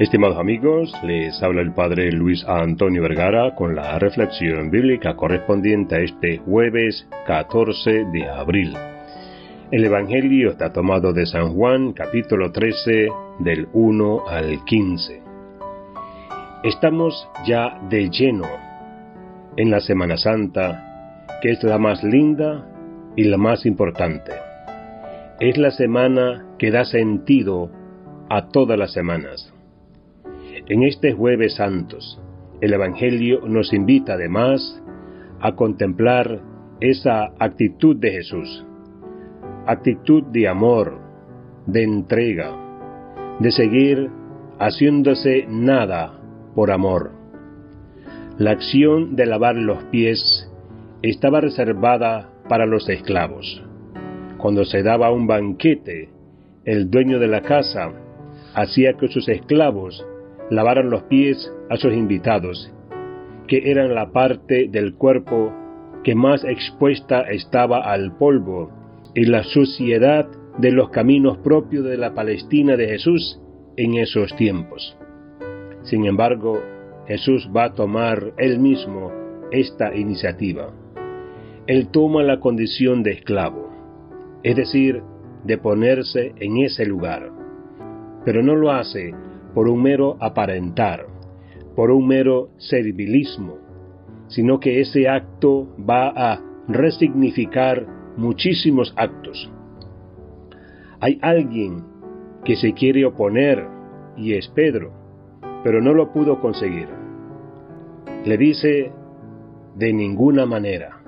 Estimados amigos, les habla el Padre Luis Antonio Vergara con la reflexión bíblica correspondiente a este jueves 14 de abril. El Evangelio está tomado de San Juan, capítulo 13, del 1 al 15. Estamos ya de lleno en la Semana Santa, que es la más linda y la más importante. Es la semana que da sentido a todas las semanas. En este jueves santos, el Evangelio nos invita además a contemplar esa actitud de Jesús, actitud de amor, de entrega, de seguir haciéndose nada por amor. La acción de lavar los pies estaba reservada para los esclavos. Cuando se daba un banquete, el dueño de la casa hacía que sus esclavos lavaron los pies a sus invitados, que eran la parte del cuerpo que más expuesta estaba al polvo y la suciedad de los caminos propios de la Palestina de Jesús en esos tiempos. Sin embargo, Jesús va a tomar él mismo esta iniciativa. Él toma la condición de esclavo, es decir, de ponerse en ese lugar, pero no lo hace por un mero aparentar, por un mero servilismo, sino que ese acto va a resignificar muchísimos actos. Hay alguien que se quiere oponer y es Pedro, pero no lo pudo conseguir. Le dice de ninguna manera.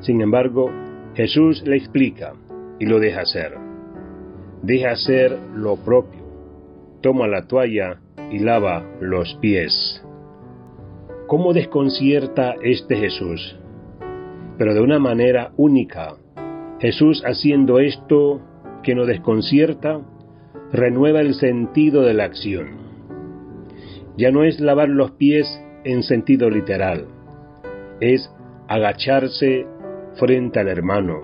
Sin embargo, Jesús le explica y lo deja hacer. Deja hacer lo propio toma la toalla y lava los pies. ¿Cómo desconcierta este Jesús? Pero de una manera única. Jesús haciendo esto que nos desconcierta, renueva el sentido de la acción. Ya no es lavar los pies en sentido literal, es agacharse frente al hermano,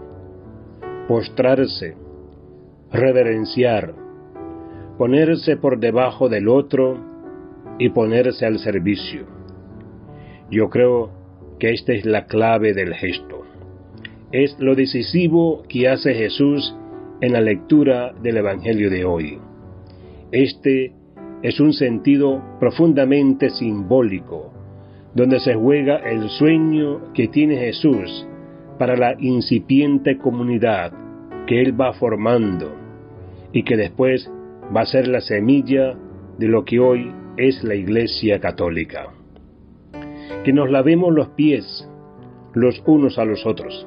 postrarse, reverenciar, ponerse por debajo del otro y ponerse al servicio. Yo creo que esta es la clave del gesto. Es lo decisivo que hace Jesús en la lectura del Evangelio de hoy. Este es un sentido profundamente simbólico, donde se juega el sueño que tiene Jesús para la incipiente comunidad que Él va formando y que después va a ser la semilla de lo que hoy es la Iglesia Católica. Que nos lavemos los pies los unos a los otros,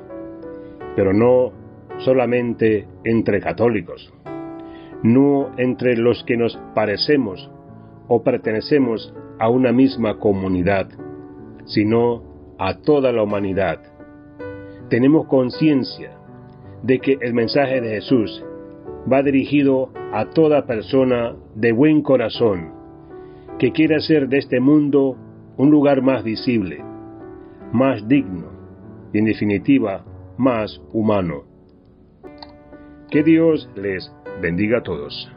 pero no solamente entre católicos, no entre los que nos parecemos o pertenecemos a una misma comunidad, sino a toda la humanidad. Tenemos conciencia de que el mensaje de Jesús va dirigido a toda persona de buen corazón que quiera hacer de este mundo un lugar más visible, más digno y en definitiva más humano. Que Dios les bendiga a todos.